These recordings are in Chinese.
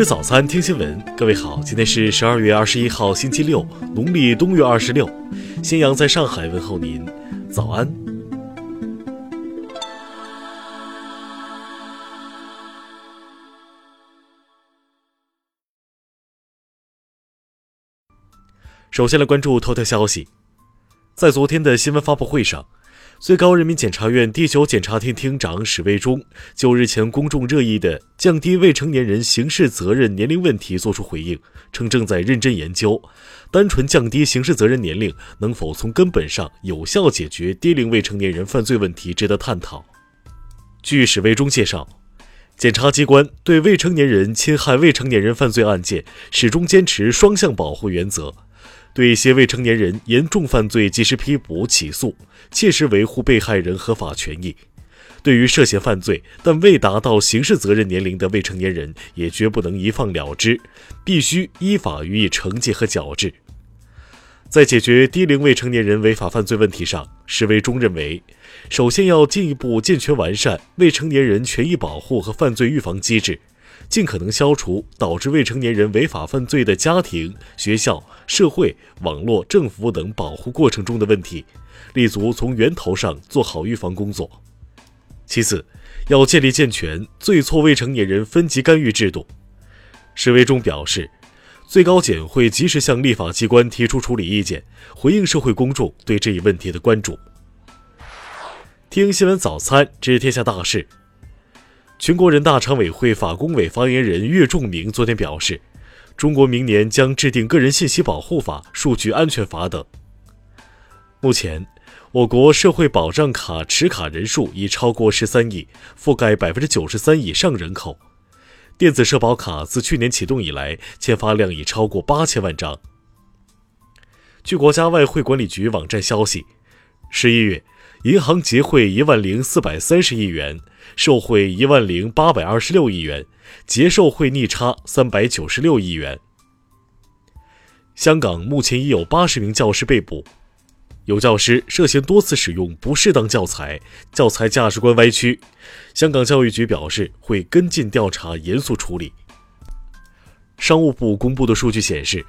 吃早餐，听新闻。各位好，今天是十二月二十一号，星期六，农历冬月二十六。新阳在上海问候您，早安。首先来关注头条消息，在昨天的新闻发布会上。最高人民检察院第九检察厅厅长史卫忠就日前公众热议的降低未成年人刑事责任年龄问题作出回应，称正在认真研究，单纯降低刑事责任年龄能否从根本上有效解决低龄未成年人犯罪问题，值得探讨。据史卫忠介绍，检察机关对未成年人侵害未成年人犯罪案件始终坚持双向保护原则。对一些未成年人严重犯罪及时批捕起诉，切实维护被害人合法权益；对于涉嫌犯罪但未达到刑事责任年龄的未成年人，也绝不能一放了之，必须依法予以惩戒和矫治。在解决低龄未成年人违法犯罪问题上，史维忠认为，首先要进一步健全完善未成年人权益保护和犯罪预防机制。尽可能消除导致未成年人违法犯罪的家庭、学校、社会、网络、政府等保护过程中的问题，立足从源头上做好预防工作。其次，要建立健全罪错未成年人分级干预制度。史威忠表示，最高检会及时向立法机关提出处理意见，回应社会公众对这一问题的关注。听新闻早餐，知天下大事。全国人大常委会法工委发言人岳仲明昨天表示，中国明年将制定个人信息保护法、数据安全法等。目前，我国社会保障卡持卡人数已超过十三亿，覆盖百分之九十三以上人口。电子社保卡自去年启动以来，签发量已超过八千万张。据国家外汇管理局网站消息，十一月。银行结汇一万零四百三十亿元，受贿一万零八百二十六亿元，结受贿逆差三百九十六亿元。香港目前已有八十名教师被捕，有教师涉嫌多次使用不适当教材，教材价值观歪曲。香港教育局表示会跟进调查，严肃处理。商务部公布的数据显示，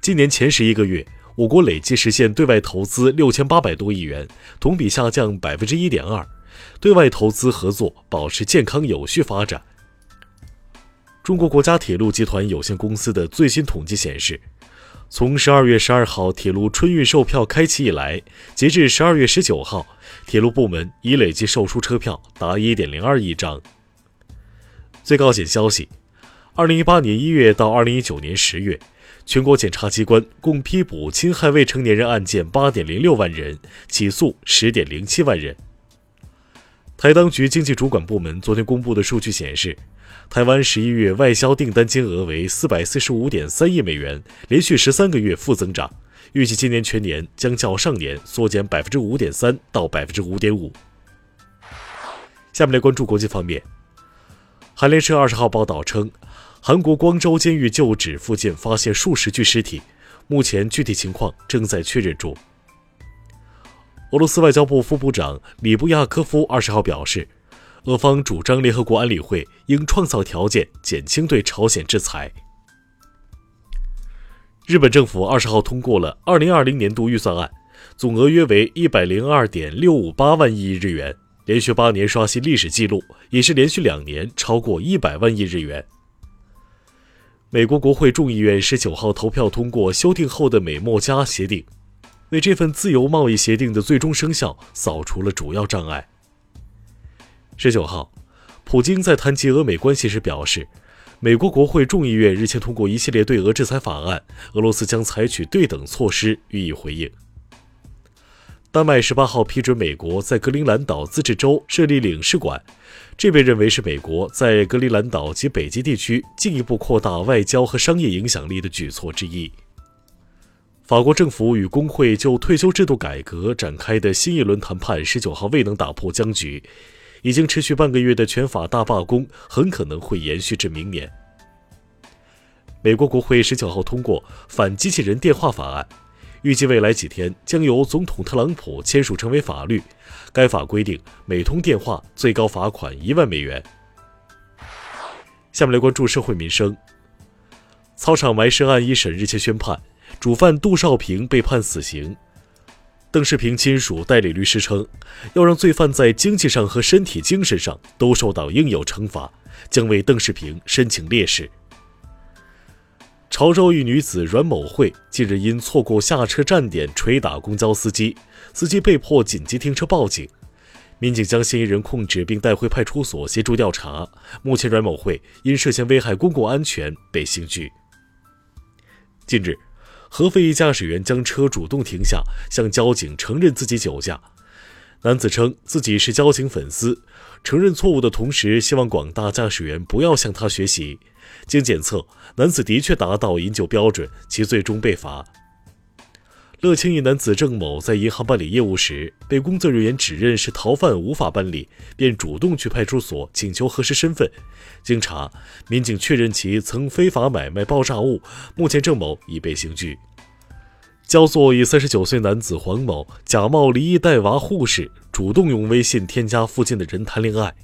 今年前十一个月。我国累计实现对外投资六千八百多亿元，同比下降百分之一点二，对外投资合作保持健康有序发展。中国国家铁路集团有限公司的最新统计显示，从十二月十二号铁路春运售票开启以来，截至十二月十九号，铁路部门已累计售出车票达一点零二亿张。最高检消息，二零一八年一月到二零一九年十月。全国检察机关共批捕侵害未成年人案件八点零六万人，起诉十点零七万人。台当局经济主管部门昨天公布的数据显示，台湾十一月外销订单金额为四百四十五点三亿美元，连续十三个月负增长，预计今年全年将较上年缩减百分之五点三到百分之五点五。下面来关注国际方面，韩联社二十号报道称。韩国光州监狱旧址附近发现数十具尸体，目前具体情况正在确认中。俄罗斯外交部副部长里布亚科夫二十号表示，俄方主张联合国安理会应创造条件减轻对朝鲜制裁。日本政府二十号通过了二零二零年度预算案，总额约为一百零二点六五八万亿日元，连续八年刷新历史记录，也是连续两年超过一百万亿日元。美国国会众议院十九号投票通过修订后的美墨加协定，为这份自由贸易协定的最终生效扫除了主要障碍。十九号，普京在谈及俄美关系时表示，美国国会众议院日前通过一系列对俄制裁法案，俄罗斯将采取对等措施予以回应。丹麦十八号批准美国在格陵兰岛自治州设立领事馆，这被认为是美国在格陵兰岛及北极地区进一步扩大外交和商业影响力的举措之一。法国政府与工会就退休制度改革展开的新一轮谈判十九号未能打破僵局，已经持续半个月的全法大罢工很可能会延续至明年。美国国会十九号通过反机器人电话法案。预计未来几天将由总统特朗普签署成为法律。该法规定，每通电话最高罚款一万美元。下面来关注社会民生。操场埋尸案一审日前宣判，主犯杜少平被判死刑。邓世平亲属代理律师称，要让罪犯在经济上和身体精神上都受到应有惩罚，将为邓世平申请烈士。潮州一女子阮某慧近日因错过下车站点捶打公交司机，司机被迫紧急停车报警。民警将嫌疑人控制并带回派出所协助调查。目前，阮某慧因涉嫌危害公共安全被刑拘。近日，合肥一驾驶员将车主动停下，向交警承认自己酒驾。男子称自己是交警粉丝，承认错误的同时，希望广大驾驶员不要向他学习。经检测，男子的确达到饮酒标准，其最终被罚。乐清一男子郑某在银行办理业务时，被工作人员指认是逃犯，无法办理，便主动去派出所请求核实身份。经查，民警确认其曾非法买卖爆炸物。目前，郑某已被刑拘。焦作一三十九岁男子黄某假冒离异带娃护士，主动用微信添加附近的人谈恋爱，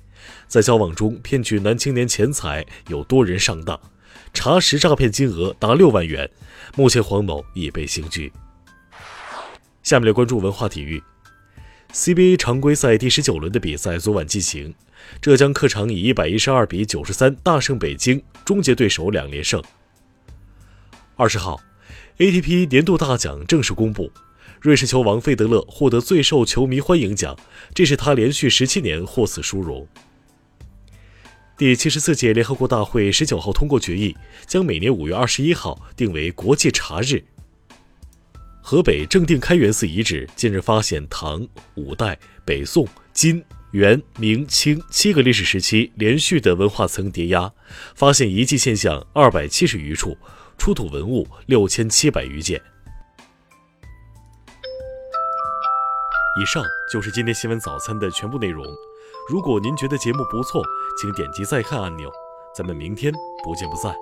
在交往中骗取男青年钱财，有多人上当，查实诈骗金额达六万元。目前，黄某已被刑拘。下面来关注文化体育。CBA 常规赛第十九轮的比赛昨晚进行，浙江客场以一百一十二比九十三大胜北京，终结对手两连胜。二十号，ATP 年度大奖正式公布，瑞士球王费德勒获得最受球迷欢迎奖，这是他连续十七年获此殊荣。第七十四届联合国大会十九号通过决议，将每年五月二十一号定为国际茶日。河北正定开元寺遗址近日发现唐、五代、北宋、金、元、明清七个历史时期连续的文化层叠压，发现遗迹现象二百七十余处，出土文物六千七百余件。以上就是今天新闻早餐的全部内容。如果您觉得节目不错，请点击再看按钮。咱们明天不见不散。